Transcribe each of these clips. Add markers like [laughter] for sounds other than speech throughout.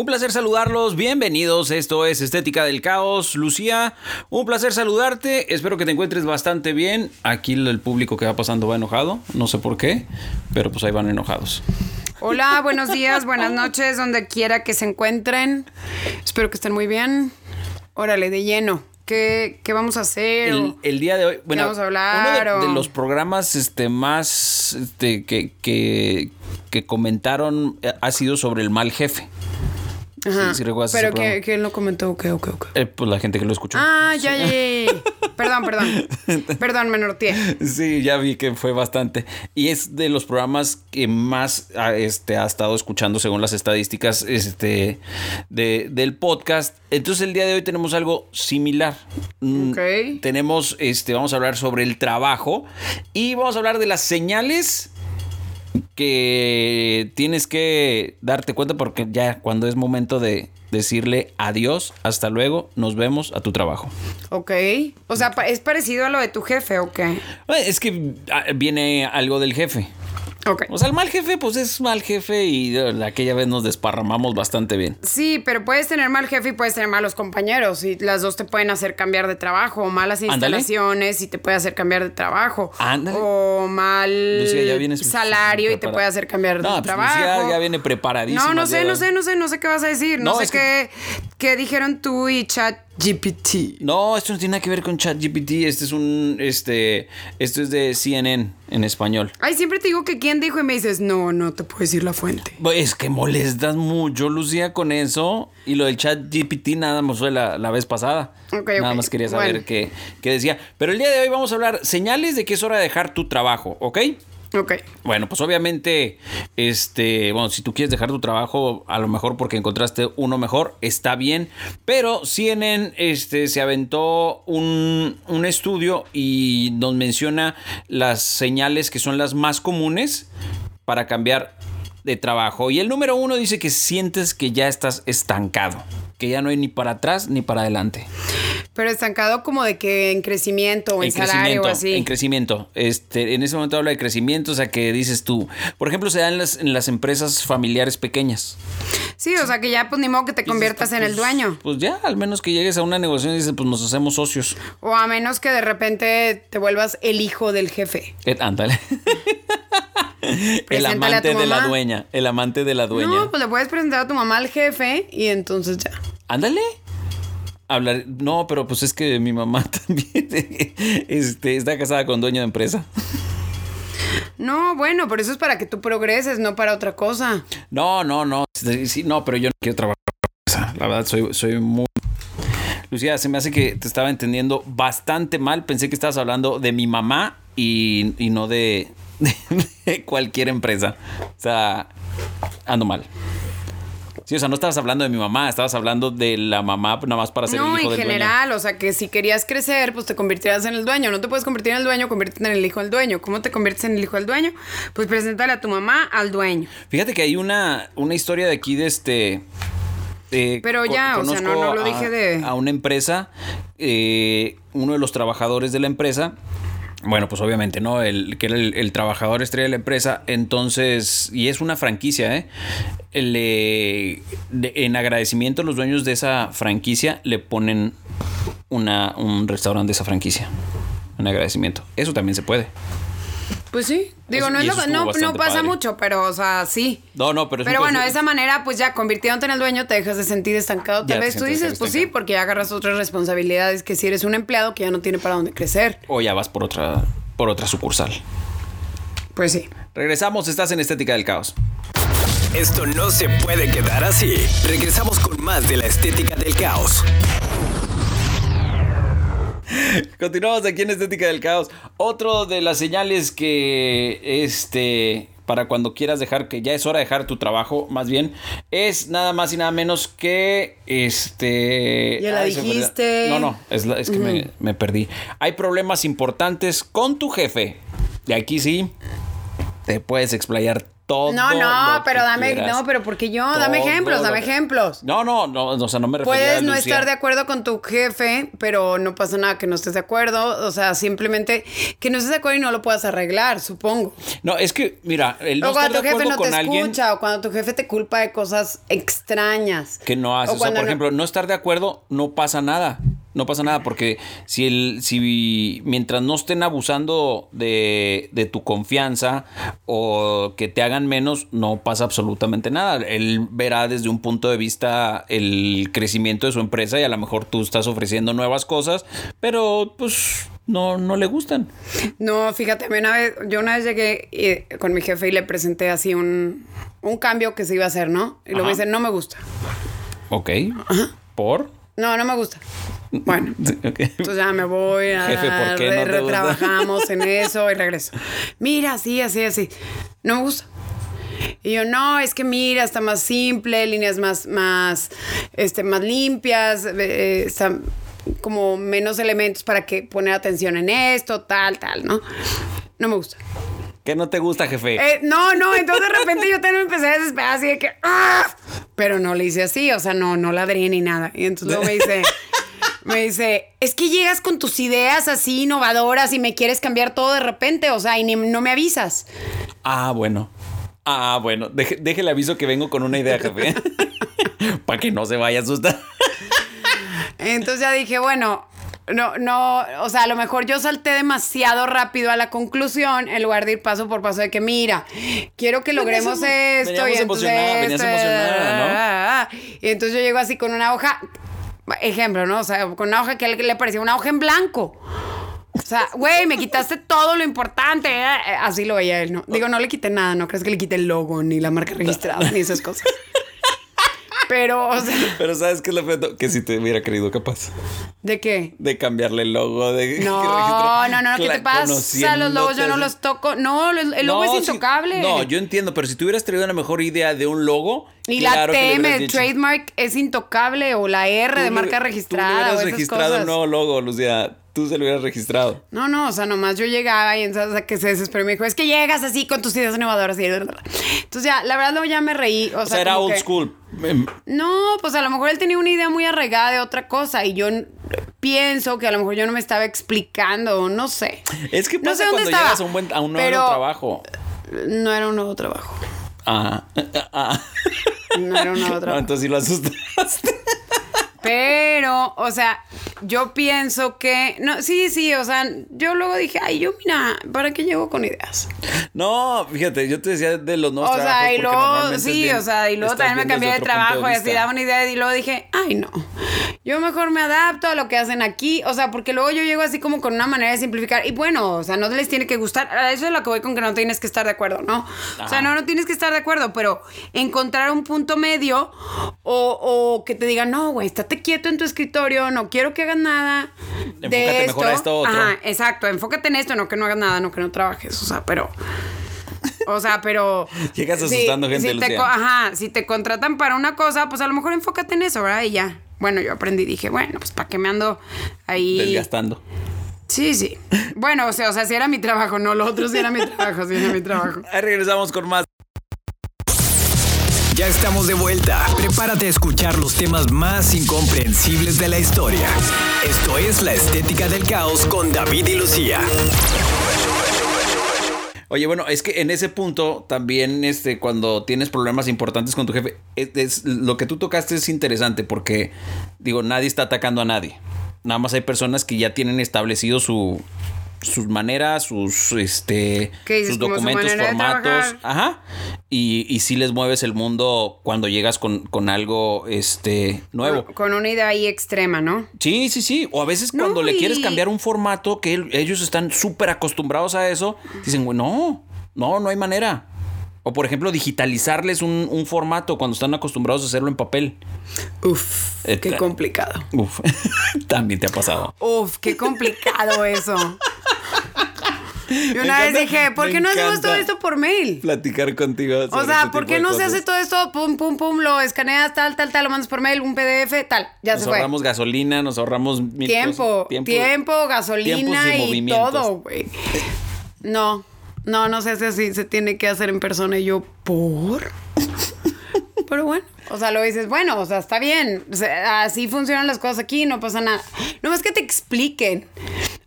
Un placer saludarlos, bienvenidos, esto es Estética del Caos. Lucía, un placer saludarte, espero que te encuentres bastante bien. Aquí el público que va pasando va enojado, no sé por qué, pero pues ahí van enojados. Hola, buenos días, buenas noches, donde quiera que se encuentren. Espero que estén muy bien. Órale, de lleno. ¿Qué, qué vamos a hacer? El, día de hoy, bueno, vamos a hablar, uno de, los programas este, más este, que, que, que comentaron eh, ha sido sobre el mal jefe. Ajá. Pero que, que, él no comentó, ok, ok, ok. Eh, pues la gente que lo escuchó. Ah, ya, ya, Perdón, perdón. [laughs] Perdón, me norteé. Sí, ya vi que fue bastante. Y es de los programas que más ha, este, ha estado escuchando según las estadísticas este, de, del podcast. Entonces el día de hoy tenemos algo similar. Mm. Tenemos, este, vamos a hablar sobre el trabajo y vamos a hablar de las señales que tienes que darte cuenta porque ya cuando es momento de decirle adiós, hasta luego, nos vemos a tu trabajo. Ok. O sea, ¿es parecido a lo de tu jefe o qué? Es que ah, viene algo del jefe. O sea, el mal jefe, pues es mal jefe y aquella vez nos desparramamos bastante bien. Sí, pero puedes tener mal jefe y puedes tener malos compañeros y las dos te pueden hacer cambiar de trabajo. O malas instalaciones y te puede hacer cambiar de trabajo. O mal salario y te puede hacer cambiar de pues trabajo. ya viene preparadísima. No, no sé, no sé, no sé, no sé qué vas a decir. No, sé qué, qué dijeron tú y Chat GPT. No, esto no tiene nada que ver con ChatGPT. Este es un. Este. Esto es de CNN en español. Ay, siempre te digo que quién dijo y me dices, no, no te puedo decir la fuente. Es que molestas mucho, Lucía, con eso. Y lo del ChatGPT nada más fue la, vez pasada. nada más quería saber qué, qué decía. Pero el día de hoy vamos a hablar señales de que es hora de dejar tu trabajo, ¿ok? Ok. Bueno, pues obviamente, este, bueno, si tú quieres dejar tu trabajo, a lo mejor porque encontraste uno mejor, está bien. Pero CNN este, se aventó un, un estudio y nos menciona las señales que son las más comunes para cambiar de trabajo. Y el número uno dice que sientes que ya estás estancado, que ya no hay ni para atrás ni para adelante. Pero estancado como de que en crecimiento o en, salario o así. En crecimiento. Este, en ese momento habla de crecimiento, o sea que dices tú, por ejemplo, se da en las, en las empresas familiares pequeñas. Sí, o sea que ya pues ni modo que te conviertas en el pues, dueño. Pues ya, al menos que llegues a una negociación y dices, pues nos hacemos socios. O a menos que de repente te vuelvas el hijo del jefe. Eh, ándale. [laughs] el amante de la dueña. El amante de la dueña. No, pues le puedes presentar a tu mamá al jefe y entonces ya. Ándale. Hablar. No, pero pues es que mi mamá [laughs] también este, está casada con dueño de empresa. No, bueno, pero eso es para que tú progreses, no para otra cosa. No, no, no. Sí, no, pero yo no quiero trabajar. La verdad, soy, soy muy Lucía, se me hace que te estaba entendiendo bastante mal. Pensé que estabas hablando de mi mamá y, y no de, [laughs] de cualquier empresa. O sea, ando mal. Sí, o sea, no estabas hablando de mi mamá, estabas hablando de la mamá nada más para ser el hijo del dueño. No, en general, o sea, que si querías crecer, pues te convertirás en el dueño. No te puedes convertir en el dueño, conviértete en el hijo del dueño. ¿Cómo te conviertes en el hijo del dueño? Pues preséntale a tu mamá al dueño. Fíjate que hay una, una historia de aquí de este... Pero ya, o sea, no, lo dije de... A una empresa, eh, uno de los trabajadores de la empresa bueno, pues obviamente, ¿no? El, que era el, trabajador estrella de la empresa. Entonces, y es una franquicia, ¿eh? en agradecimiento, los dueños de esa franquicia le ponen una, un restaurante de esa franquicia. En agradecimiento. Eso también se puede. Pues sí. Digo, no, es lo, no, no, pasa mucho, pero, o sea, sí. No, no, pero... Pero bueno, de esa manera, pues ya convirtiéndote en el dueño, te dejas de sentir estancado. Tal vez tú dices, pues sí, porque ya agarras otras responsabilidades que si eres un empleado que ya no tiene para dónde crecer. O ya vas por otra, por otra sucursal. Pues sí. Regresamos, estás en Estética del Caos. Esto no se puede quedar así. Regresamos con más de la Estética del Caos. Continuamos aquí en Estética del Caos. Otro de las señales que este para cuando quieras dejar, que ya es hora de dejar tu trabajo, más bien, es nada más y nada menos que este. Ya la dijiste. No, no, es, que me, me perdí. Hay problemas importantes con tu jefe. Y aquí sí, te puedes explayar no, no, pero dame, no, pero porque yo, dame ejemplos, dame ejemplos. No, no, no, o sea, no me refiero Puedes no estar de acuerdo con tu jefe, pero no pasa nada que no estés de acuerdo, o sea, simplemente que no estés de acuerdo y no lo puedas arreglar, supongo. No, es que, mira, el no o cuando tu jefe no te escucha, o cuando tu jefe te culpa de cosas extrañas. Que no haces, o, sea, por ejemplo, no estar de acuerdo, no pasa nada. No pasa nada porque si el, si mientras no estén abusando de, de, tu confianza o que te hagan menos, no pasa absolutamente nada. Él verá desde un punto de vista el crecimiento de su empresa y a lo mejor tú estás ofreciendo nuevas cosas, pero pues no, no le gustan. No, fíjate, una vez, yo una vez llegué eh, con mi jefe y le presenté así un, un cambio que se iba a hacer, ¿no? Y luego me dice, no me gusta. Ok. ¿Por? No, no me gusta. Bueno, [laughs] entonces ya me voy a Jefe, ¿por qué no retrabajamos en eso y regreso. Mira, así, así, así. No me gusta. Y yo, no, es que mira, está más simple, líneas más, más, este, más limpias, eh, como menos elementos para que poner atención en esto, tal, tal, ¿no? No me gusta. ¿Qué no te gusta, jefe? Eh, no, no, entonces de repente yo también empecé a desesperar así de que, ¡ah! Pero no le hice así, o sea, no, no ladré ni nada. Y entonces luego me dice, me dice, es que llegas con tus ideas así innovadoras y me quieres cambiar todo de repente, o sea, y no me avisas. Ah, bueno. Ah, bueno, déjele aviso que vengo con una idea, jefe. [laughs] Para que no se vaya a asustar. Entonces ya dije, bueno, no, no, o sea, a lo mejor yo salté demasiado rápido a la conclusión en lugar de ir paso por paso de que, mira, quiero que logremos esto y entonces emocionada, ¿no? Y entonces yo llego así con una hoja, ejemplo, ¿no? O sea, con una hoja que a él le parecía una hoja en blanco. O sea, güey, me quitaste todo lo importante. ¿eh? Así lo veía él, ¿no? Digo, no le quité nada, no crees que le quite el logo, ni la marca registrada, ni esas cosas. Pero, o sea. Pero ¿sabes qué es lo peor? Que si te hubiera querido capaz. ¿De qué? De cambiarle el logo. De, no, no, no, ¿qué te pasa? Los logos yo no los toco. No, el logo es intocable. no, yo entiendo, pero si tú hubieras traído una mejor idea de un logo. Y la TM, el trademark, es intocable. O la R de marca registrada. Tú hubieras registrado un nuevo logo, Lucía tú se lo hubieras registrado. No, no, o sea, nomás yo llegaba y entonces que se desesperó y me dijo, es que llegas así con tus ideas innovadoras y entonces ya, la verdad luego ya me reí. O, sea, era old school. Em, no, pues a lo mejor él tenía una idea muy arraigada de otra cosa y yo pienso que a lo mejor yo no me estaba explicando, no sé. Es que pasa no sé cuando llegas a un, buen, a un nuevo trabajo. No era un nuevo trabajo. Ah, [laughs] ah. No era un nuevo trabajo. No, entonces sí lo asustaste. Pero, o sea, yo pienso que. No, sí, sí, o sea, yo luego dije, ay, yo mira, ¿para qué llego con ideas? No, fíjate, yo te decía de los nuevos O sea, y luego, sí, o sea, y luego también me cambié de trabajo y así daba una idea y luego dije, ay, no. Yo mejor me adapto a lo que hacen aquí, o sea, porque luego yo llego así como con una manera de simplificar. Y bueno, o sea, no les tiene que gustar. Eso es lo que voy con que no tienes que estar de acuerdo, ¿no? O sea, no, no tienes que estar de acuerdo, pero encontrar un punto medio o, o que te digan, no, güey, estate quieto en tu escritorio, no quiero que hagas nada. de esto. mejor esto otro. Ajá, exacto, enfócate en esto, no que no hagas nada, no que no trabajes, o sea, pero. O sea, pero. [laughs] Llegas asustando gente, si Ajá, si te contratan para una cosa, pues a lo mejor enfócate en eso, ¿verdad? Y ya. Bueno, yo aprendí, dije, bueno, pues para qué me ando ahí. Desgastando. Sí, sí. Bueno, o sea, o sea, si era mi trabajo, no, lo otro sí era mi [laughs] trabajo, sí era mi trabajo. Ahí regresamos con más. Ya estamos de vuelta. Prepárate a escuchar los temas más incomprensibles de la historia. Esto es La Estética del Caos con David y Lucía. Oye, bueno, es que en ese punto también, este, cuando tienes problemas importantes con tu jefe, es, lo que tú tocaste es interesante porque, digo, nadie está atacando a nadie. Nada más hay personas que ya tienen establecido su, sus maneras, sus este sus documentos, formatos, ajá. Y, y sí les mueves el mundo cuando llegas con, con algo este nuevo. Con, una idea ahí extrema, ¿no? Sí, sí, sí. O a veces cuando le quieres cambiar un formato que ellos están súper acostumbrados a eso, dicen, bueno, no, no hay manera. O por ejemplo, digitalizarles un, un, formato cuando están acostumbrados a hacerlo en papel. Uf, qué complicado. Uf, [laughs] también te ha pasado. Uf, qué complicado eso. Y una vez dije, ¿por qué no hacemos todo esto por mail? Platicar contigo. O sea, este ¿por qué no se hace todo esto? Pum, pum, pum, lo escaneas, tal, tal, tal, lo mandas por mail, un PDF, tal. Ya se fue. Nos ahorramos gasolina, nos ahorramos tiempo, tiempo, tiempo, gasolina y, todo, güey. No, no, no sé si así se tiene que hacer en persona y yo, ¿por? Pero bueno. O sea, lo dices, bueno, o sea, está bien. así funcionan las cosas aquí, no pasa nada. No más que te expliquen.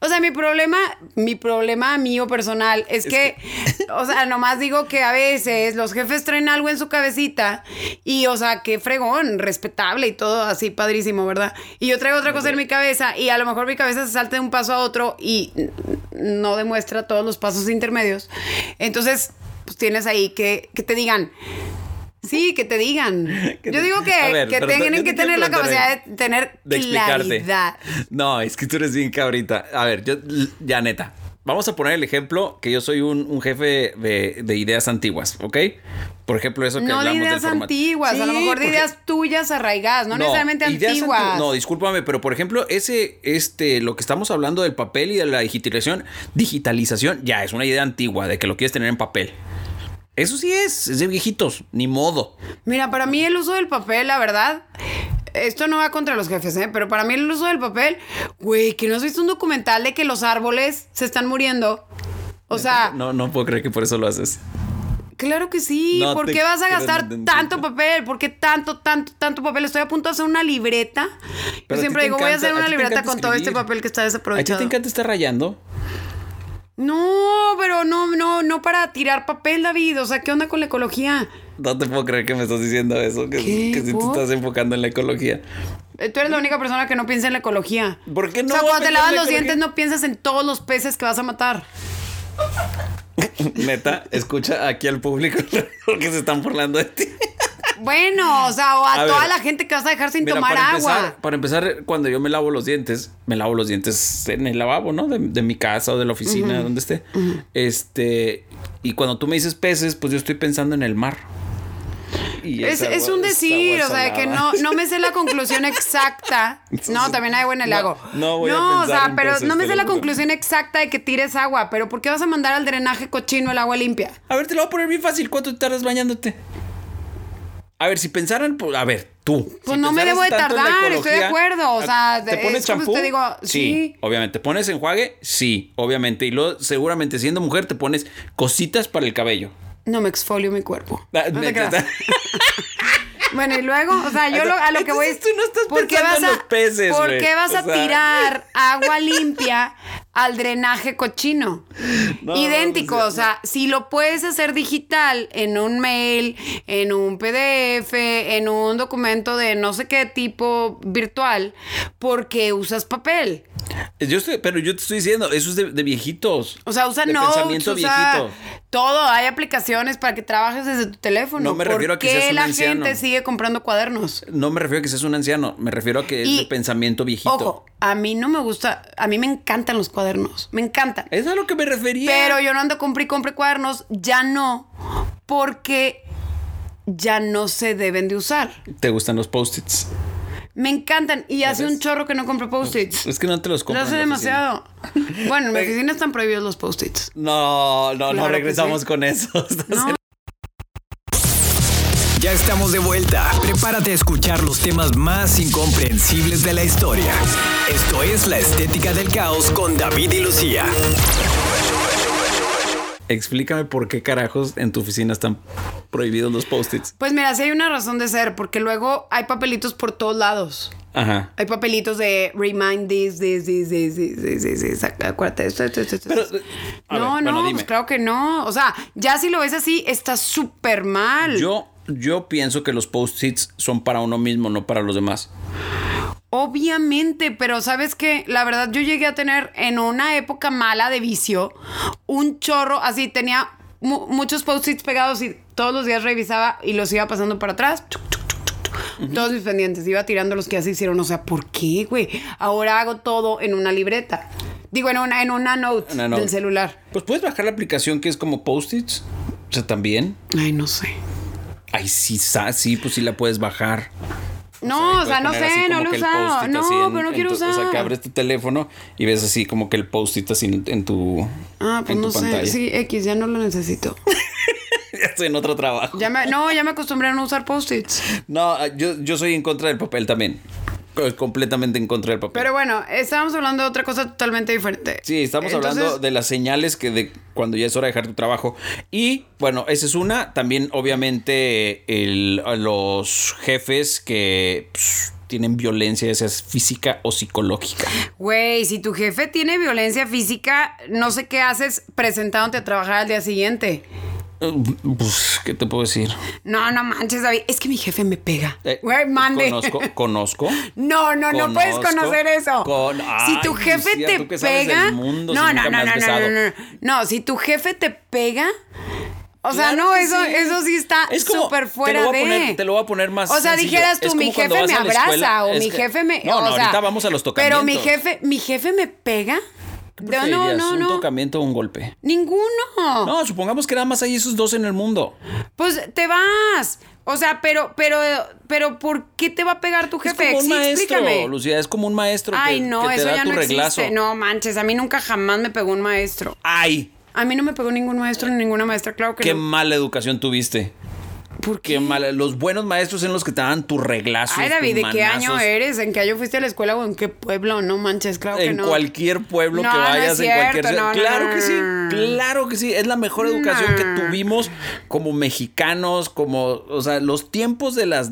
O sea, mi problema, mi problema mío personal es, que, [laughs] o sea, nomás digo que a veces los jefes traen algo en su cabecita y, o sea, qué fregón, respetable y todo así padrísimo, ¿verdad? Y yo traigo otra cosa en mi cabeza y a lo mejor mi cabeza se salta de un paso a otro y no demuestra todos los pasos intermedios. Entonces, pues tienes ahí que, que te digan, Sí, que te digan. [laughs] Yo digo que, que tienen que tener la capacidad de tener de claridad. No, es que tú eres bien cabrita. A ver, yo, ya neta. Vamos a poner el ejemplo que yo soy un, jefe de, ideas antiguas, ¿ok? Por ejemplo, eso que no hablamos de ideas antiguas, a lo mejor de ideas tuyas arraigadas, no, necesariamente antiguas. no, discúlpame, pero por ejemplo, ese, este, lo que estamos hablando del papel y de la digitalización, digitalización, ya es una idea antigua de que lo quieres tener en papel. Eso sí es, es de viejitos, ni modo. Mira, para mí el uso del papel, la verdad, esto no va contra los jefes, ¿eh? Pero para mí el uso del papel, güey, que no has visto un documental de que los árboles se están muriendo. O sea... [laughs] No, no puedo creer que por eso lo haces. Claro que sí. ¿Por qué vas a gastar tanto papel? ¿Por qué tanto, tanto, tanto papel? Estoy a punto de hacer una libreta. Yo siempre digo, voy a hacer una libreta con todo este papel que está desaprovechado. ¿A ti te encanta estar rayando? No, pero no, no, no para tirar papel, David. O sea, ¿qué onda con la ecología? No te puedo creer que me estás diciendo eso, que, que si te estás enfocando en la ecología. Eh, tú eres la única persona que no piensa en la ecología. ¿Por qué no? O sea, cuando te lavas los dientes no piensas en todos los peces que vas a matar. [laughs] Neta, escucha aquí al público [laughs] porque se están burlando de ti. Bueno, o sea, o a, toda la gente que vas a dejar sin tomar agua. para empezar, cuando yo me lavo los dientes, me lavo los dientes en el lavabo, ¿no? De, mi casa o de la oficina, donde esté. Este, y cuando tú me dices peces, pues yo estoy pensando en el mar. es, un decir, o sea, que no, no me sé la conclusión exacta. no, también hay en el lago. No, voy no a o sea, pero no me sé la conclusión exacta de que tires agua. Pero ¿por qué vas a mandar al drenaje cochino el agua limpia? A ver, te lo voy a poner bien fácil. ¿Cuánto tardas bañándote? A ver, si pensaran, pues, a ver, tú. Pues no me debo de tardar, estoy de acuerdo. O sea, ¿te pones champú? Te digo, sí. Obviamente. ¿Te pones enjuague? Sí, obviamente. Y luego, seguramente siendo mujer, te pones cositas para el cabello. No me exfolio mi cuerpo. Ah, no te [laughs] Bueno, y luego, o sea, yo a lo que voy es. Tú no estás ¿por qué vas a, los peces, ¿Por qué vas a tirar agua limpia al drenaje cochino? [laughs] Idéntico, o sea, si lo puedes hacer digital en un mail, en un PDF, en un documento de no sé qué tipo virtual, ¿por qué usas papel? Yo estoy, pero yo te estoy diciendo, eso es de, viejitos. O sea, usa notes, pensamiento viejito. todo. Hay aplicaciones para que trabajes desde tu teléfono. No me refiero a que seas un la gente sigue comprando cuadernos? No me refiero a que seas un anciano, me refiero a que es de pensamiento viejito. Ojo, a mí no me gusta, a mí me encantan los cuadernos, me encantan. Es a lo que me refería. Pero yo no ando compre y compre cuadernos, ya no, porque ya no se deben de usar. ¿Te gustan los post-its? Me encantan. Y hace un chorro que no compro post-its. Es que no te los compro. Lo hace demasiado. Bueno, en mi [laughs] oficina están prohibidos los post-its. No, no, no regresamos con eso. [laughs] Ya estamos de vuelta. Prepárate a escuchar los temas más incomprensibles de la historia. Esto es La Estética del Caos con David y Lucía. Explícame por qué carajos en tu oficina están prohibidos los post-its. Pues mira, sí hay una razón de ser, porque luego hay papelitos por todos lados. Ajá. Hay papelitos de remind this, this, this, this, this, this, this, acuérdate esto, esto, esto. Pero, no, no, pues claro que no. O sea, ya si lo ves así, está súper mal. Yo, yo pienso que los post-its son para uno mismo, no para los demás. Obviamente, pero sabes que la verdad yo llegué a tener en una época mala de vicio un chorro, así tenía muchos post-its pegados y todos los días revisaba y los iba pasando para atrás. Todos mis pendientes, iba tirando los que ya se hicieron. O sea, ¿por qué, güey? Ahora hago todo en una libreta. Digo, en una, en una note, del celular. Pues puedes bajar la aplicación que es como post-its. O sea, también. Ay, no sé. Ay, sí, sí, pues sí la puedes bajar. No, o sea, no sé, no lo he usado. No, pero no quiero usar. O sea, que abres tu teléfono y ves así como que el post-it así en, tu. Ah, pues no sé. Sí, X, ya no lo necesito. [laughs] ya estoy en otro trabajo. Ya me, no, ya me acostumbré a no usar post-its. No, yo, yo soy en contra del papel también completamente en contra del papel. Pero bueno, estábamos hablando de otra cosa totalmente diferente. Sí, estamos hablando de las señales que de cuando ya es hora de dejar tu trabajo. Y bueno, esa es una. También, obviamente, los jefes que pues, tienen violencia, ya sea física o psicológica. Güey, si tu jefe tiene violencia física, no sé qué haces presentándote a trabajar al día siguiente. Pues, ¿qué te puedo decir? No, no manches, David. Es que mi jefe me pega. Eh, Güey, mande. Conozco, conozco. No, no, no puedes conocer eso. si tu jefe te pega. no, no, no, no, no, no, no. No, si tu jefe te pega. O sea, no, eso, eso sí está súper fuera de. te lo voy a poner más. O sea, dijeras tú, mi jefe me abraza o mi jefe me. No, no, ahorita vamos a los tocamientos. Pero mi jefe, mi jefe me pega. No, no, no, ¿Un tocamiento o un golpe? Ninguno. No, supongamos que nada más hay esos dos en el mundo. Pues te vas. O sea, pero, pero, pero, ¿por qué te va a pegar tu jefe? Es como un maestro, Lucía, es como un maestro Ay, no, eso ya no Existe. No manches, a mí nunca jamás me pegó un maestro. Ay. A mí no me pegó ningún maestro ni ninguna maestra, claro que Qué mala educación tuviste. Porque los buenos maestros son los que te dan tu reglazo. Ay, David, ¿de qué año eres? ¿En qué año fuiste a la escuela o en qué pueblo? No manches, claro que no. En cualquier pueblo que vayas, en cualquier. claro que sí, claro que sí. Es la mejor educación que tuvimos como mexicanos, como. O sea, los tiempos de las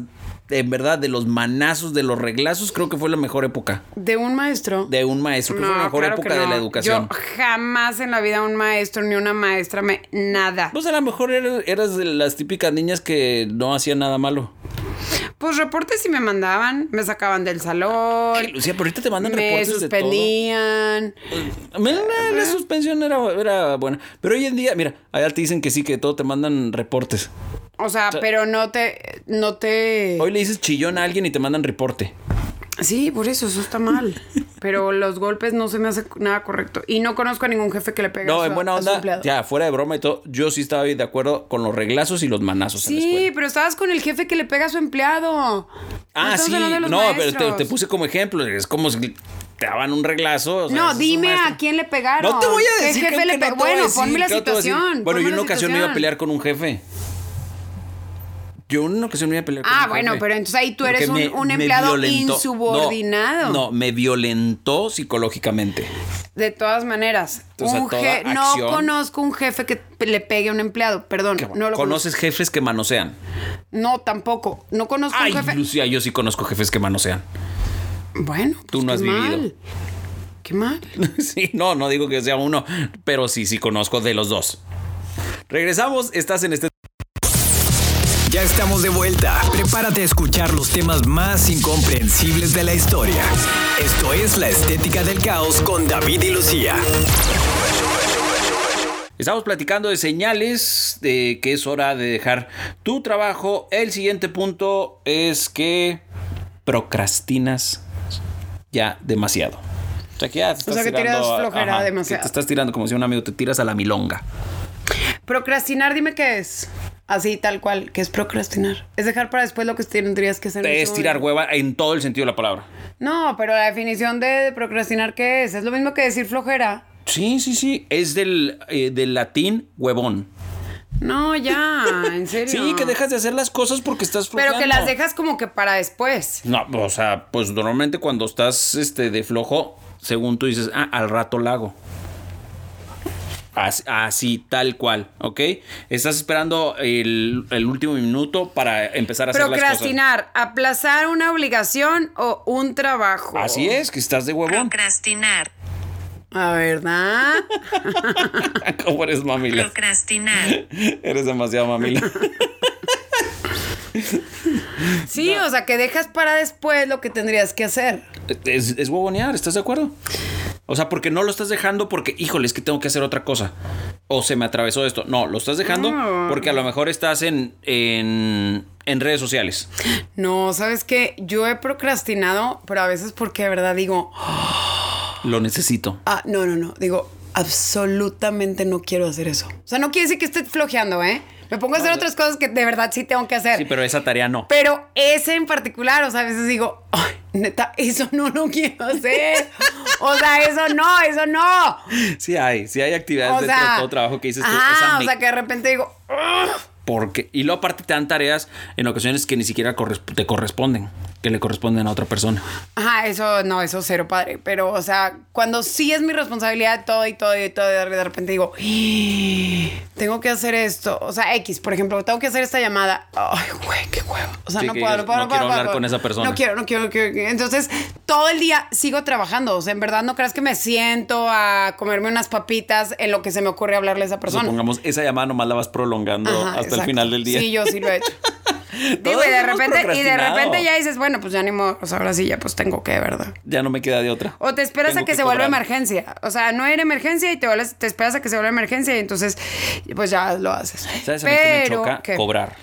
en verdad, de los manazos, de los reglazos, creo que fue la mejor época. ¿De un maestro? De un maestro, que fue la mejor época de la educación. Yo jamás en la vida un maestro ni una maestra me... Nada. Pues a lo mejor eras, de las típicas niñas que no hacían nada malo. Pues reportes sí me mandaban, me sacaban del salón. Lucía, pero ahorita te mandan reportes de todo. Me suspendían. La, suspensión era, era buena. Pero hoy en día, mira, allá te dicen que sí, que todo te mandan reportes. O sea, pero no te, no te. Hoy le dices chillón a alguien y te mandan reporte. Sí, por eso, eso está mal. Pero los golpes no se me hace nada correcto. Y no conozco a ningún jefe que le pegue No, en buena onda, ya, fuera de broma y todo, yo sí estaba de acuerdo con los reglazos y los manazos Sí, pero estabas con el jefe que le pega a su empleado. Ah, sí. No, pero te, puse como ejemplo. Es como si te daban un reglazo. no, dime a quién le pegaron. No te voy a decir. ¿Qué jefe le pegó? bueno, ponme la situación. Bueno, yo en una ocasión me iba a pelear con un jefe. Yo en una ocasión me iba a pelear con Ah, bueno, pero entonces ahí tú eres un, empleado insubordinado. No, me violentó psicológicamente. De todas maneras, no conozco un jefe que le pegue a un empleado, perdón. No lo ¿Conoces jefes que manosean? No, tampoco. No conozco un jefe. Lucía, yo sí conozco jefes que manosean. Bueno, tú pues no has vivido. Qué mal. [laughs] sí, no, no digo que sea uno, pero sí, sí conozco de los dos. Regresamos, estás en este ya estamos de vuelta. Prepárate a escuchar los temas más incomprensibles de la historia. Esto es La Estética del Caos con David y Lucía. Estamos platicando de señales de que es hora de dejar tu trabajo. El siguiente punto es que procrastinas ya demasiado. O sea que ya te estás tiras flojera demasiado. te estás tirando como si un amigo te tiras a la milonga. Procrastinar, dime qué es. Así, tal cual, que es procrastinar. Es dejar para después lo que tendrías que hacer. Es tirar hueva en todo el sentido de la palabra. No, pero la definición de procrastinar, ¿qué es? Es lo mismo que decir flojera. Sí, sí, sí. Es del, eh, del latín huevón. No, ya, [laughs] en serio. sí, que dejas de hacer las cosas porque estás flojeando. Pero que las dejas como que para después. No, o sea, pues normalmente cuando estás este, de flojo, según tú dices, ah, al rato la hago. Así, tal cual, ¿ok? Estás esperando el, último minuto para empezar a hacer las cosas. Procrastinar, aplazar una obligación o un trabajo. Así es, que estás de huevón. Procrastinar. ¿A verdad? [laughs] ¿Cómo eres mamila? Procrastinar. eres demasiado mamila. [laughs] [laughs] sí, o sea, que dejas para después lo que tendrías que hacer. Es, es huevonear, ¿estás de acuerdo? O sea, porque no lo estás dejando porque, híjole, es que tengo que hacer otra cosa. O se me atravesó esto. No, lo estás dejando porque a lo mejor estás en, en, en redes sociales. No, ¿sabes qué? Yo he procrastinado, pero a veces porque de verdad digo... [gasps] Lo necesito. Ah, no, no, no. Digo, absolutamente no quiero hacer eso. O sea, no quiere decir que esté flojeando, ¿eh? Me pongo a hacer otras cosas que de verdad sí tengo que hacer. Sí, pero esa tarea no. Pero ese en particular, o sea, a veces digo, ay, neta, eso no lo quiero hacer. [laughs] o sea, eso no, eso no. Sí hay, sí hay actividades de todo trabajo que dices tú. Ah, o sea, que de repente digo, porque, y luego aparte te dan tareas en ocasiones que ni siquiera te corresponden que le corresponden a otra persona. Ajá, eso no, eso cero padre. Pero, o sea, cuando sí es mi responsabilidad todo y todo y todo, de repente digo, tengo que hacer esto. O sea, X, por ejemplo, tengo que hacer esta llamada. Ay, güey, qué huevo. O sea, no, puedo, no puedo, no, quiero hablar con esa persona. No quiero, no quiero, no quiero. Entonces, todo el día sigo trabajando. O sea, en verdad no creas que me siento a comerme unas papitas en lo que se me ocurre hablarle a esa persona. Supongamos, esa llamada nomás la vas prolongando hasta el final del día. Sí, yo sí lo he hecho. [laughs] [laughs] Digo, y de repente, y de repente ya dices, bueno, pues ya ni modo, pues ahora sí ya pues tengo que, ¿verdad? Ya no me queda de otra. O te esperas a que, se vuelva emergencia. O sea, no era emergencia y te, te esperas a que se vuelva emergencia y entonces pues ya lo haces. ¿Sabes a mí que me choca? Cobrar.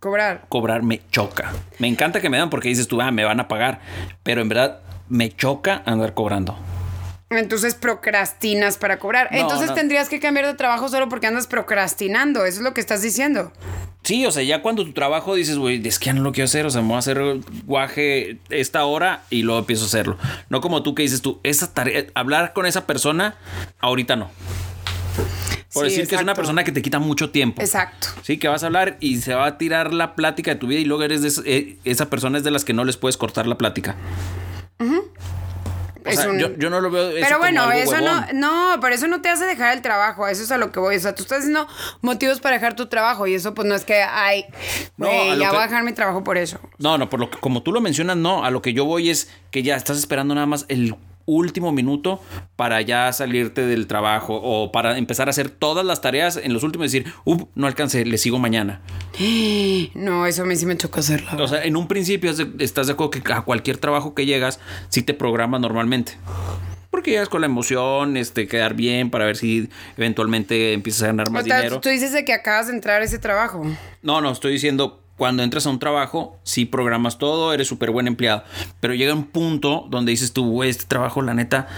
Cobrar. Cobrar me choca. Me encanta que me dan porque dices tú, ah, me van a pagar. Pero en verdad me choca andar cobrando. Entonces procrastinas para cobrar. Entonces tendrías que cambiar de trabajo solo porque andas procrastinando. Eso es lo que estás diciendo. Sí, o sea, ya cuando tu trabajo dices, güey, es que ya no lo quiero hacer, o sea, me voy a hacer guaje esta hora y luego empiezo a hacerlo. No como tú que dices tú, esa tarea, hablar con esa persona, ahorita no. Por decir que es una persona que te quita mucho tiempo. Exacto. Sí, que vas a hablar y se va a tirar la plática de tu vida y luego eres de, eh, esa persona es de las que no les puedes cortar la plática. Yo, no lo veo. pero bueno, eso no, no, pero eso no te hace dejar el trabajo. Eso es a lo que voy. O sea, tú estás diciendo motivos para dejar tu trabajo y eso, pues no es que ay, ya voy a dejar mi trabajo por eso. No, no, por lo que como tú lo mencionas, no. A lo que yo voy es que ya estás esperando nada más el último minuto para ya salirte del trabajo o para empezar a hacer todas las tareas en los últimos y decir, no alcancé, le sigo mañana. [gasps] No, eso a mí sí me choca hacerlo. O sea, en un principio estás de acuerdo que a cualquier trabajo que llegas, sí te programa normalmente. Porque llegas con la emoción, este, quedar bien para ver si eventualmente empiezas a ganar más dinero. Tú dices de que acabas de entrar a ese trabajo. No, no, estoy diciendo cuando entras a un trabajo, sí programas todo, eres súper buen empleado, pero llega un punto donde dices tú, güey, este trabajo, la neta,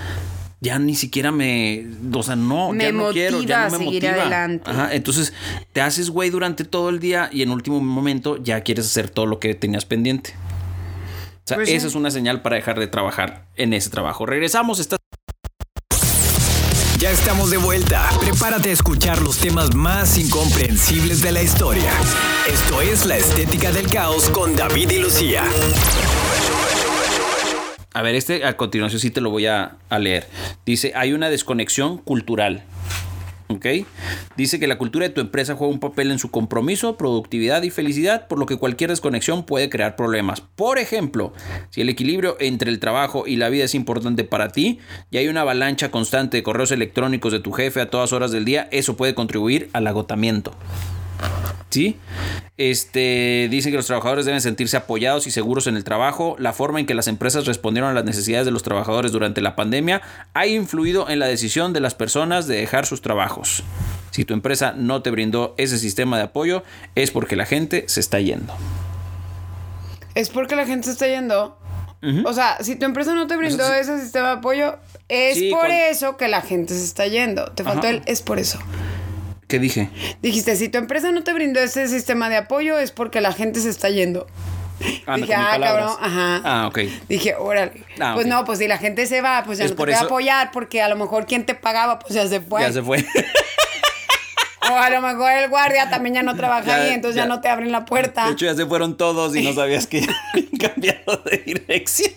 ya ni siquiera me, o sea, no, ya no quiero, ya no me motiva. Adelante. Ajá, entonces te haces güey durante todo el día y en último momento ya quieres hacer todo lo que tenías pendiente. O sea, pues esa es una señal para dejar de trabajar en ese trabajo. Regresamos, estás estamos de vuelta. Prepárate a escuchar los temas más incomprensibles de la historia. Esto es La Estética del Caos con David y Lucía. A ver, este a continuación sí te lo voy a, leer. Dice, hay una desconexión cultural. Dice que la cultura de tu empresa juega un papel en su compromiso, productividad y felicidad, por lo que cualquier desconexión puede crear problemas. Por ejemplo, si el equilibrio entre el trabajo y la vida es importante para ti y hay una avalancha constante de correos electrónicos de tu jefe a todas horas del día, eso puede contribuir al agotamiento. ¿Sí? Este, dice que los trabajadores deben sentirse apoyados y seguros en el trabajo. La forma en que las empresas respondieron a las necesidades de los trabajadores durante la pandemia ha influido en la decisión de las personas de dejar sus trabajos. Si tu empresa no te brindó ese sistema de apoyo, es porque la gente se está yendo. Es porque la gente se está yendo. O sea, si tu empresa no te brindó ese sistema de apoyo, es por eso que la gente se está yendo. Te faltó el es por eso. ¿Qué dije? Dijiste, si tu empresa no te brindó ese sistema de apoyo es porque la gente se está yendo. Ah, dije, ah, cabrón, ajá. Ah, ok. Dije, órale. Ah, pues no, pues si la gente se va, pues ya no te voy a apoyar porque a lo mejor quien te pagaba, pues ya se fue. Ya se fue. [laughs] o a lo mejor el guardia también ya no trabaja ahí, entonces ya. no te abren la puerta. De hecho, ya se fueron todos y no sabías que [laughs] habían cambiado de dirección.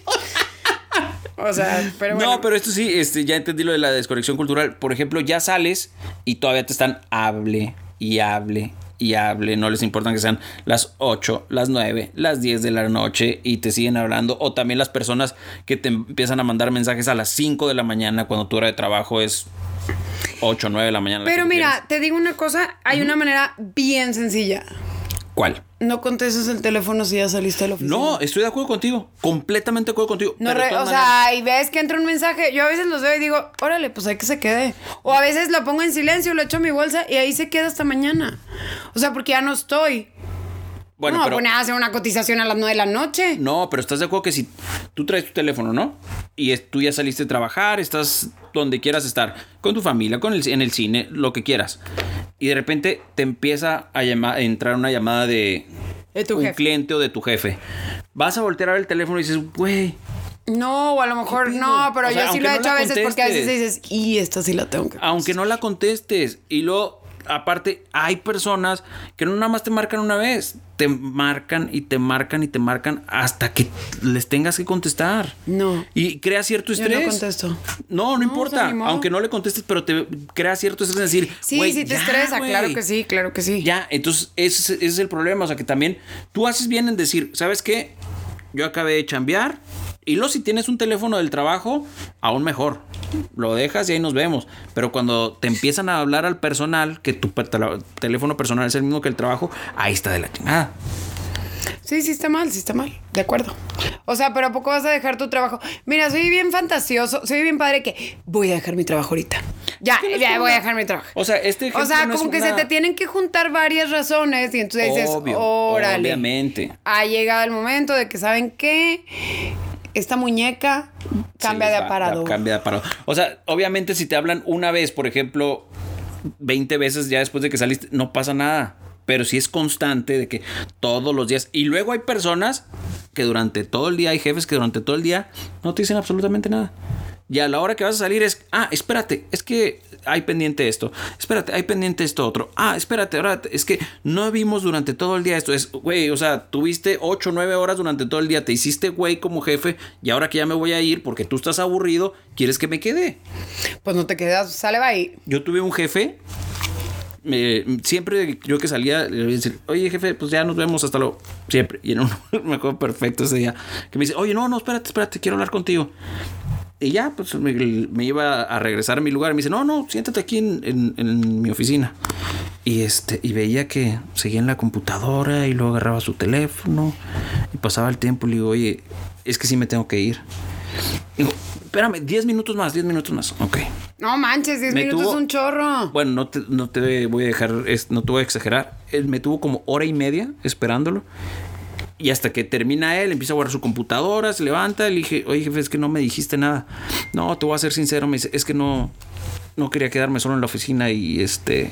[laughs] O sea, pero bueno. No, pero esto sí, este, ya entendí lo de la desconexión cultural. Por ejemplo, ya sales y todavía te están hable y hable y hable. No les importa que sean las 8, las 9, las 10 de la noche y te siguen hablando. O también las personas que te empiezan a mandar mensajes a las 5 de la mañana cuando tu hora de trabajo es 8, 9 de la mañana. Pero mira, te digo una cosa, hay una manera bien sencilla. ¿Cuál? No contestes el teléfono si ya saliste de la oficina. No, estoy de acuerdo contigo. Completamente de acuerdo contigo. No, o sea, y ves que entra un mensaje. Yo a veces los veo y digo, órale, pues hay que se quede. O a veces lo pongo en silencio, lo echo a mi bolsa y ahí se queda hasta mañana. O sea, porque ya no estoy. Bueno, no, pero, poner a hacer una cotización a las 9 de la noche. No, pero estás de acuerdo que si tú traes tu teléfono, ¿no? Y tú ya saliste a trabajar, estás donde quieras estar, con tu familia, con el, en el cine, lo que quieras. Y de repente te empieza a, llamar, a entrar una llamada de, un cliente o de tu jefe. Vas a voltear a ver el teléfono y dices, güey, no, o a lo mejor no, pero yo sí lo he hecho a veces porque a veces dices, y esta sí la tengo que Aunque no la contestes. Y luego, aparte, hay personas que no nada más te marcan una vez. Te marcan y te marcan y te marcan hasta que les tengas que contestar. No. Y crea cierto estrés. Yo no contesto. No, no, importa. Aunque no le contestes, pero te crea cierto estrés. decir, sí, sí te estresa. Claro que sí, claro que sí. Ya, entonces ese, ese es el problema. O sea, que también tú haces bien en decir, ¿sabes qué? Yo acabé de chambear y luego si tienes un teléfono del trabajo, aún mejor. Lo dejas y ahí nos vemos. Pero cuando te empiezan a hablar al personal, que tu teléfono personal es el mismo que el trabajo, ahí está de la chingada. Sí, sí está mal, sí está mal. De acuerdo. O sea, pero ¿a poco vas a dejar tu trabajo? Mira, soy bien fantasioso, soy bien padre que voy a dejar mi trabajo ahorita. Ya, ya voy a dejar mi trabajo. O sea, este O sea, como que se te tienen que juntar varias razones y entonces dices, órale. Obviamente. Ha llegado el momento de que, ¿saben qué? Esta muñeca cambia de aparador. Cambia de aparador. O sea, obviamente si te hablan una vez, por ejemplo, 20 veces ya después de que saliste, no pasa nada. Pero si es constante de que todos los días. Y luego hay personas que durante todo el día, hay jefes que durante todo el día no te dicen absolutamente nada. Y a la hora que vas a salir es, ah, espérate, es que hay pendiente esto. Espérate, hay pendiente esto otro. Ah, espérate, ahora es que no vimos durante todo el día esto. Es, güey, o sea, tuviste 8 o 9 horas durante todo el día. Te hiciste güey como jefe y ahora que ya me voy a ir porque tú estás aburrido, ¿quieres que me quede? Pues no te quedas, sale va ahí. Yo tuve un jefe siempre yo que salía, le voy a decir, oye jefe, pues ya nos vemos hasta luego. Siempre. Y en un, [laughs] me acuerdo perfecto ese día. Que me dice, oye, no, no, espérate, espérate, quiero hablar contigo. Y ya, pues me, iba a regresar a mi lugar. Y me dice, no, no, siéntate aquí en, mi oficina. Y este, y veía que seguía en la computadora y luego agarraba su teléfono. Y pasaba el tiempo y le digo, oye, es que sí me tengo que ir. Digo, espérame, 10 minutos más, 10 minutos más. Ok. No manches, 10 minutos es un chorro. Bueno, no te, no te voy a dejar, no te voy a exagerar. Él me tuvo como hora y media esperándolo. Y hasta que termina él, empieza a guardar su computadora, se levanta, le dije, oye jefe, es que no me dijiste nada. No, te voy a ser sincero, me dice, es que no, no quería quedarme solo en la oficina y este...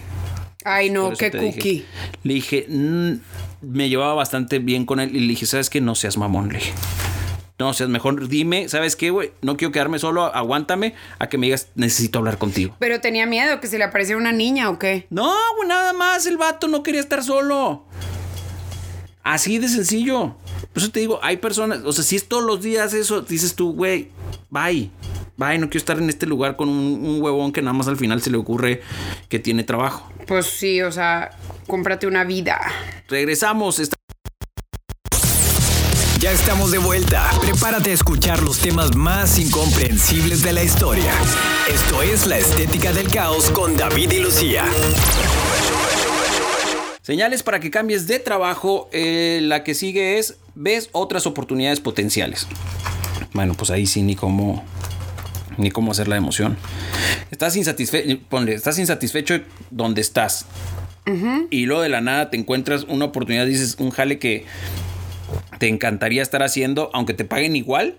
Ay, no, qué cookie. Le dije, mm", me llevaba bastante bien con él y le dije, ¿sabes qué? No seas mamón, le dije. No seas mejor, dime, ¿sabes qué, güey? No quiero quedarme solo, aguántame a que me digas, necesito hablar contigo. Pero tenía miedo que se le apareciera una niña o qué. No, güey, nada más, el vato no quería estar solo. Así de sencillo. Por eso te digo, hay personas, o sea, si es todos los días eso, dices tú, güey, bye. Bye, no quiero estar en este lugar con un, huevón que nada más al final se le ocurre que tiene trabajo. Pues sí, o sea, cómprate una vida. Regresamos. Ya estamos de vuelta. Prepárate a escuchar los temas más incomprensibles de la historia. Esto es La Estética del Caos con David y Lucía. Señales para que cambies de trabajo. Eh, la que sigue es, ves otras oportunidades potenciales. Bueno, pues ahí sí ni cómo, ni cómo hacer la emoción. Estás insatisfecho, ponle, estás insatisfecho donde estás. Y luego de la nada te encuentras una oportunidad, dices, un jale que te encantaría estar haciendo, aunque te paguen igual.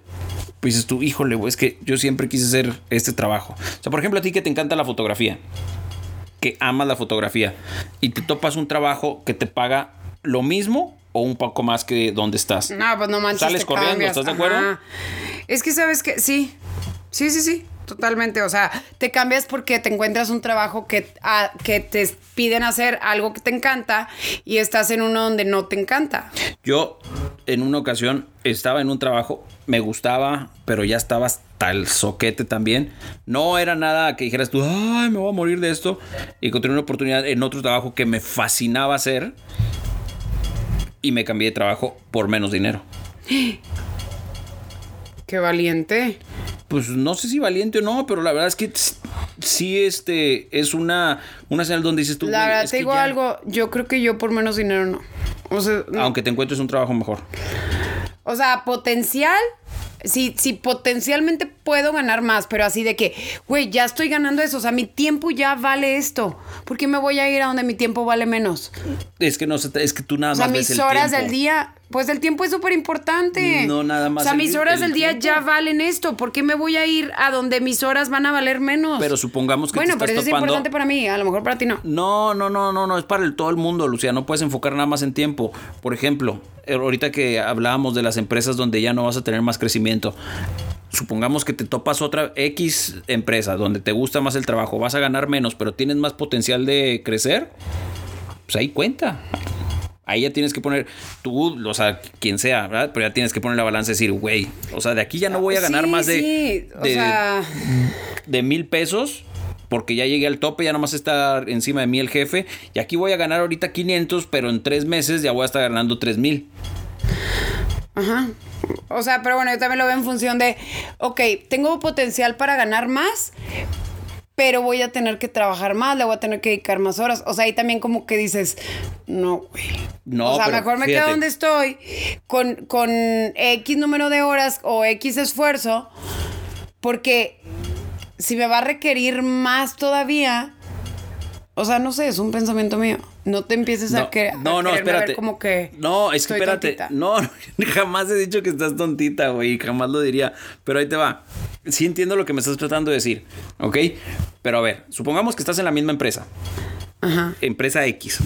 Pues dices tú, híjole, es que yo siempre quise hacer este trabajo. O sea, por ejemplo, a ti que te encanta la fotografía que amas la fotografía y te topas un trabajo que te paga lo mismo o un poco más que donde estás. No, pues no manches. Sales corriendo, ¿estás de acuerdo? Es que sabes que sí, sí, sí, sí. Totalmente, o sea, te cambias porque te encuentras un trabajo que, ah, que te piden hacer algo que te encanta y estás en uno donde no te encanta. Yo en una ocasión estaba en un trabajo, me gustaba, pero ya estaba hasta el soquete también. No era nada que dijeras tú, ay, me voy a morir de esto. Y encontré una oportunidad en otro trabajo que me fascinaba hacer y me cambié de trabajo por menos dinero. [gasps] Qué valiente pues no sé si valiente o no, pero la verdad es que sí este es una, una señal donde dices tú. La verdad, te digo algo, yo creo que yo por menos dinero no. Aunque te encuentres un trabajo mejor. O sea, potencial si, si potencialmente puedo ganar más, pero así de que, güey, ya estoy ganando eso, o sea, mi tiempo ya vale esto, ¿por qué me voy a ir a donde mi tiempo vale menos? Es que no, es que tú nada más. O sea, mis horas del día, pues el tiempo es súper importante. No, nada más. O sea, mis horas del día ya valen esto, ¿por qué me voy a ir a donde mis horas van a valer menos? Pero supongamos que Bueno, pero eso es importante para mí, a lo mejor para ti no. No, no, no, no, no, es para el, todo el mundo, Lucía, no puedes enfocar nada más en tiempo. Por ejemplo, eh, ahorita que hablábamos de las empresas donde ya no vas a tener más crecimiento supongamos que te topas otra X empresa donde te gusta más el trabajo, vas a ganar menos, pero tienes más potencial de crecer, pues ahí cuenta. Ahí ya tienes que poner tú, o sea, quien sea, ¿verdad? Pero ya tienes que poner la balanza y decir, güey, o sea, de aquí ya no voy a ganar más de, de, mil pesos porque ya llegué al tope, ya nomás está encima de mí el jefe. Y aquí voy a ganar ahorita 500, pero en tres meses ya voy a estar ganando 3000 mil. Ajá. O sea, pero bueno, yo también lo veo en función de, ok, tengo potencial para ganar más, pero voy a tener que trabajar más, le voy a tener que dedicar más horas. O sea, ahí también como que dices, no, güey. No, o sea, mejor me quedo donde estoy con, con X número de horas o X esfuerzo, porque si me va a requerir más todavía, o sea, no sé, es un pensamiento mío. No te empieces a, que, no, no, espérate. como que. No, es que espérate. [laughs] No, jamás he dicho que estás tontita, güey. Jamás lo diría. Pero ahí te va. Sí entiendo lo que me estás tratando de decir. ¿Ok? Pero a ver, supongamos que estás en la misma empresa. Ajá. Empresa X.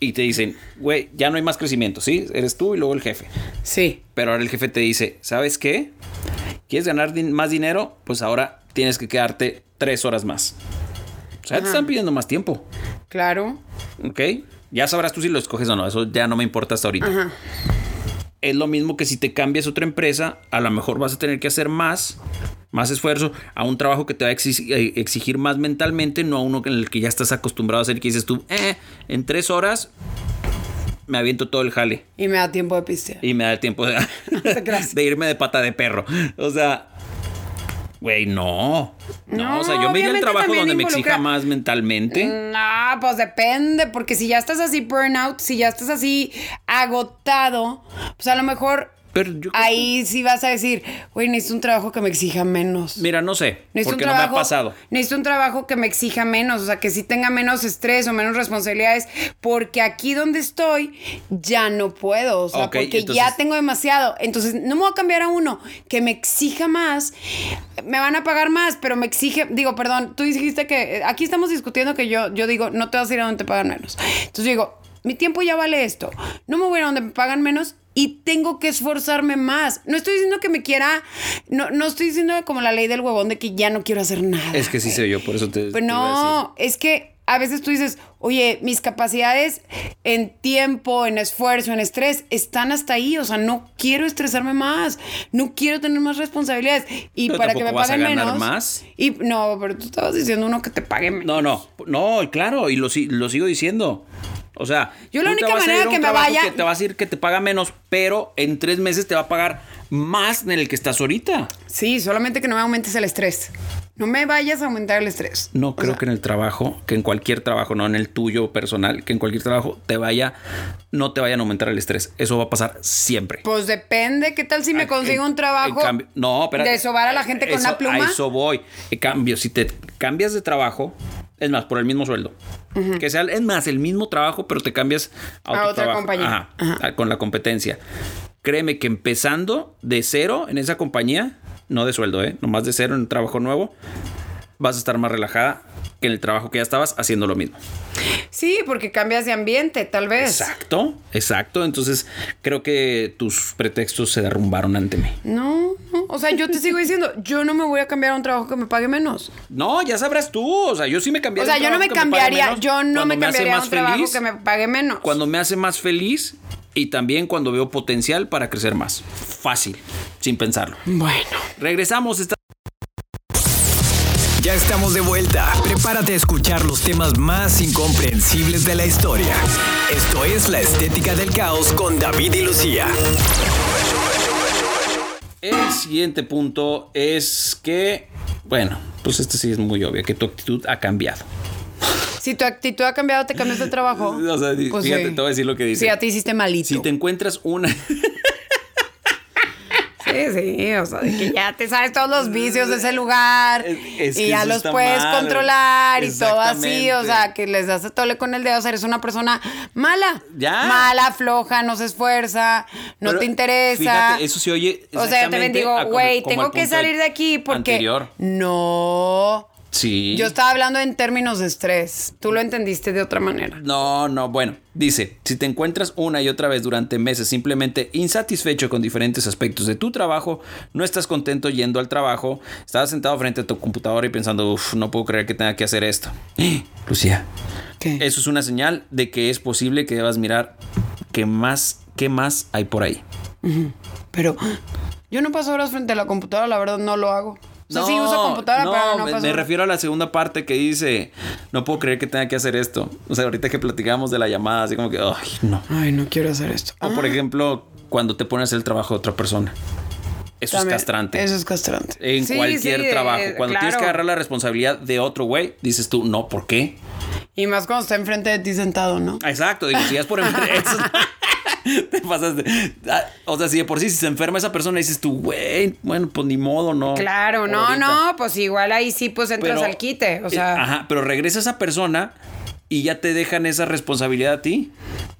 Y te dicen, güey, ya no hay más crecimiento, ¿sí? Eres tú y luego el jefe. Sí. Pero ahora el jefe te dice, ¿sabes qué? ¿Quieres ganar más dinero? Pues ahora tienes que quedarte tres horas más. O sea, te están pidiendo más tiempo. Claro. Ok. Ya sabrás tú si lo escoges o no. Eso ya no me importa hasta ahorita. Ajá. Es lo mismo que si te cambias a otra empresa, a lo mejor vas a tener que hacer más, más esfuerzo, a un trabajo que te va a eh, exigir, más mentalmente, no a uno en el que ya estás acostumbrado a hacer, que dices tú, eh, en tres horas me aviento todo el jale. Y me da tiempo de pistear. Y me da tiempo de, [laughs] de irme de pata de perro. O sea, Güey, no. no. o sea, yo me iría al trabajo donde me exija más mentalmente. No, pues depende, porque si ya estás así burnout, si ya estás así agotado, pues a lo mejor Ahí sí vas a decir, güey, necesito un trabajo que me exija menos. Mira, no sé, porque no me ha pasado. Necesito un trabajo que me exija menos, o sea, que sí tenga menos estrés o menos responsabilidades, porque aquí donde estoy ya no puedo, o sea, porque ya tengo demasiado. Entonces, no me voy a cambiar a uno que me exija más, me van a pagar más, pero me exige, digo, perdón, tú dijiste que aquí estamos discutiendo que yo, yo digo, no te vas a ir a donde te pagan menos. Entonces digo, mi tiempo ya vale esto. No me voy a donde me pagan menos y tengo que esforzarme más. No estoy diciendo que me quiera, no, no estoy diciendo como la ley del huevón de que ya no quiero hacer nada. Es que sí sé yo, por eso te... Pues no, es que a veces tú dices, oye, mis capacidades en tiempo, en esfuerzo, en estrés, están hasta ahí. O sea, no quiero estresarme más, no quiero tener más responsabilidades. Y para que me paguen menos. más. Y no, pero tú estabas diciendo uno que te pague menos. No, no, no, claro, y lo, lo sigo diciendo. O sea, yo la única manera que me vaya. Que te va a decir que te paga menos, pero en tres meses te va a pagar más en el que estás ahorita. Sí, solamente que no me aumentes el estrés. No me vayas a aumentar el estrés. No creo que en el trabajo, que en cualquier trabajo, no en el tuyo personal, que en cualquier trabajo te vaya, no te vayan a aumentar el estrés. Eso va a pasar siempre. Pues depende. ¿Qué tal si me consigo un trabajo no, de sobar a la gente con una pluma? A eso voy. En cambio, si te cambias de trabajo, es más, por el mismo sueldo. Que sea, es más, el mismo trabajo, pero te cambias a, otra compañía. con la competencia. Créeme que empezando de cero en esa compañía, no de sueldo, ¿eh? Nomás de cero en un trabajo nuevo, vas a estar más relajada que en el trabajo que ya estabas haciendo lo mismo. Sí, porque cambias de ambiente, tal vez. Exacto, exacto. Entonces, creo que tus pretextos se derrumbaron ante mí. No, no. O sea, yo te sigo diciendo, yo no me voy a cambiar a un trabajo que me pague menos. No, ya sabrás tú. O sea, yo sí me cambiaría. O sea, yo no me cambiaría, yo no me cambiaría a un trabajo que me pague menos. Cuando me hace más feliz y también cuando veo potencial para crecer más. Fácil, sin pensarlo. Bueno. Regresamos. Esta ya estamos de vuelta. Prepárate a escuchar los temas más incomprensibles de la historia. Esto es La Estética del Caos con David y Lucía. El siguiente punto es que, bueno, pues este sí es muy obvio, que tu actitud ha cambiado. Si tu actitud ha cambiado, te cambias de trabajo. [laughs] O sea, pues fíjate, te voy a decir lo que dice. Sí, a ti hiciste malito. Si te encuentras una. [laughs] Sí, sí, o sea, de que ya te sabes todos los vicios de ese lugar y ya los puedes controlar y todo así, o sea, que les das tole con el dedo, o sea, eres una persona mala. Ya. Mala, floja, no se esfuerza, no te interesa. Fíjate, eso se oye. O sea, yo también digo, güey, tengo que salir de aquí porque. Anterior. No. Sí. Yo estaba hablando en términos de estrés. Tú lo entendiste de otra manera. No, no, bueno. Dice, si te encuentras una y otra vez durante meses simplemente insatisfecho con diferentes aspectos de tu trabajo, no estás contento yendo al trabajo, estás sentado frente a tu computadora y pensando, uff, no puedo creer que tenga que hacer esto. [gasps] Lucía, ¿Qué? eso es una señal de que es posible que debas mirar qué más, qué más hay por ahí. Pero yo no paso horas frente a la computadora, la verdad no lo hago no, sí uso computadora, pero no me, me, refiero a la segunda parte que dice, no puedo creer que tenga que hacer esto. O sea, ahorita que platicamos de la llamada, así como que, ay, no. Ay, no quiero hacer esto. O por ah. ejemplo, cuando te pones el trabajo de otra persona. Eso es castrante. Eso es castrante. En cualquier trabajo. Cuando tienes que agarrar la responsabilidad de otro güey, dices tú, no, ¿por qué? Y más cuando está enfrente de ti sentado, ¿no? Exacto. Digo, si es por enfrente. [laughs] [laughs] te pasaste. Ah, o sea, si de por sí si se enferma esa persona dices tú, güey, bueno, pues ni modo, no. Claro, no, no, pues igual ahí sí pues entras al quite, o sea. Eh, ajá, pero regresa esa persona y ya te dejan esa responsabilidad a ti.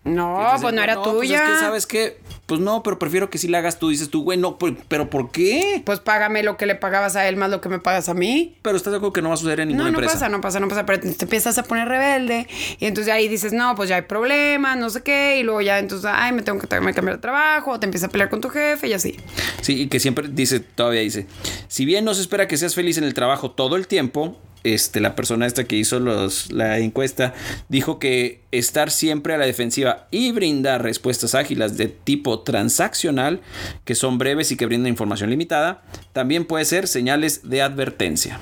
No, pues no era tuya. Pues es que, ¿sabes qué? Pues no, pero prefiero que si la hagas tú. Dices tú, güey, no, pero ¿por qué? Pues págame lo que le pagabas a él más lo que me pagas a mí. Pero estás de acuerdo que no va a suceder en ninguna empresa. No, pasa, no pasa, no pasa. Pero te empiezas a poner rebelde. Y entonces ahí dices, no, pues ya hay problemas, no sé qué. Y luego ya entonces, ay, me tengo que cambiar de trabajo. O te empiezas a pelear con tu jefe y así. Sí, y que siempre dice, todavía dice, si bien no se espera que seas feliz en el trabajo todo el tiempo, este, la persona esta que hizo los, la encuesta dijo que estar siempre a la defensiva y brindar respuestas ágiles de tipo transaccional, que son breves y que brindan información limitada, también puede ser señales de advertencia.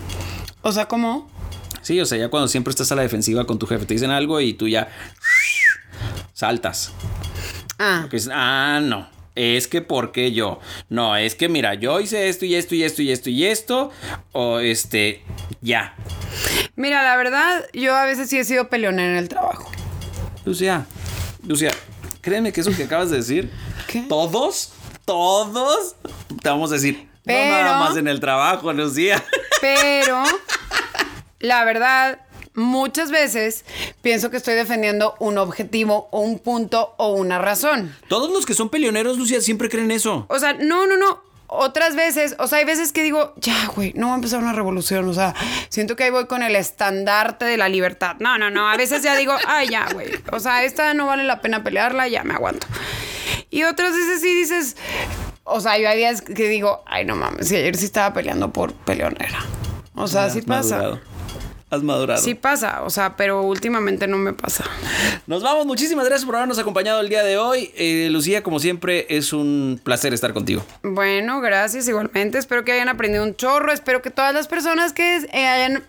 O sea, ¿cómo? Sí, o sea, ya cuando siempre estás a la defensiva con tu jefe, te dicen algo y tú ya saltas. Ah. ah, no es que porque yo. No, es que mira, yo hice esto y esto y esto y esto y esto. O este, ya. Mira, la verdad, yo a veces sí he sido peleonera en el trabajo. Lucía, Lucía, créeme que eso que acabas de decir, ¿Qué? todos, todos, te vamos a decir, pero, no nada más en el trabajo, Lucía. [laughs] Pero, la verdad, muchas veces pienso que estoy defendiendo un objetivo o un punto o una razón. Todos los que son peleoneros, Lucía, siempre creen eso. O sea, no, no, no. Otras veces, o sea, hay veces que digo, ya, güey, no va a empezar una revolución. O sea, siento que ahí voy con el estandarte de la libertad. No, no, no. A veces ya digo, ay, ya, güey. O sea, esta no vale la pena pelearla, ya me aguanto. Y otras veces sí dices, o sea, yo hay días que digo, ay, no mames, si ayer sí estaba peleando por peleonera. O sea, sí pasa has madurado. Sí pasa, o sea, pero últimamente no me pasa. Nos vamos, muchísimas gracias por habernos acompañado el día de hoy. Eh, Lucía, como siempre, es un placer estar contigo. Bueno, gracias igualmente. Espero que hayan aprendido un chorro. Espero que todas las personas que eh, hayan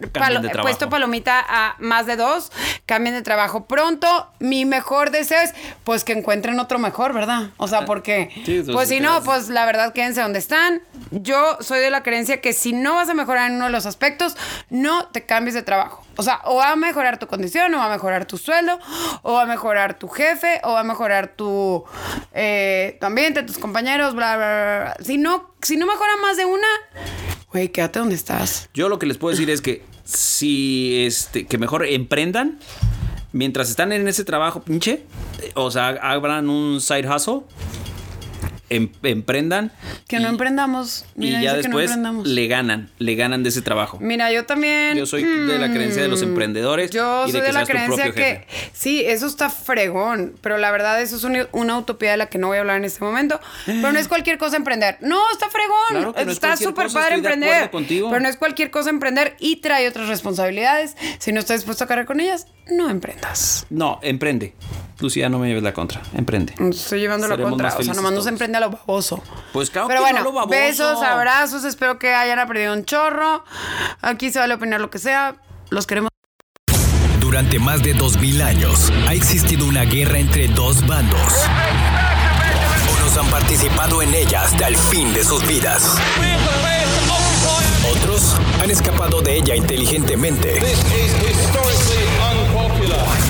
puesto palomita a más de dos cambien de trabajo pronto. Mi mejor deseo es pues que encuentren otro mejor, ¿verdad? O sea, porque [laughs] pues si no, pues la verdad quédense donde están. Yo soy de la creencia que si no vas a mejorar en uno de los aspectos, no te cambies de trabajo O sea, o va a mejorar tu condición, o va a mejorar tu sueldo, o va a mejorar tu jefe, o va a mejorar tu, eh, tu ambiente, tus compañeros, bla, bla, bla. Si no, si no mejora más de una, güey, quédate donde estás. Yo lo que les puedo decir es que si, este, que mejor emprendan mientras están en ese trabajo, pinche, o sea, abran un side hustle Em, emprendan. Que no emprendamos. y ya después le ganan, le ganan de ese trabajo. Mira, yo también. Yo soy de la creencia de los mm, emprendedores. Yo soy de, la creencia que sí, eso está fregón, pero la verdad eso es una, utopía de la que no voy a hablar en este momento. Pero no es cualquier cosa emprender. No, está fregón. está súper padre emprender. Pero no es cualquier cosa emprender y trae otras responsabilidades. Si no estás dispuesto a cargar con ellas, no emprendas. No, emprende. Lucía, no me lleves la contra. Emprende. Estoy llevando la contra. O sea, nomás no se emprende a lo baboso. Pues claro Pero bueno, lo baboso. besos, abrazos. Espero que hayan aprendido un chorro. Aquí se vale opinar lo que sea. Los queremos. Durante más de dos mil años ha existido una guerra entre dos bandos. Unos han participado en ella hasta el fin de sus vidas. Otros han escapado de ella inteligentemente.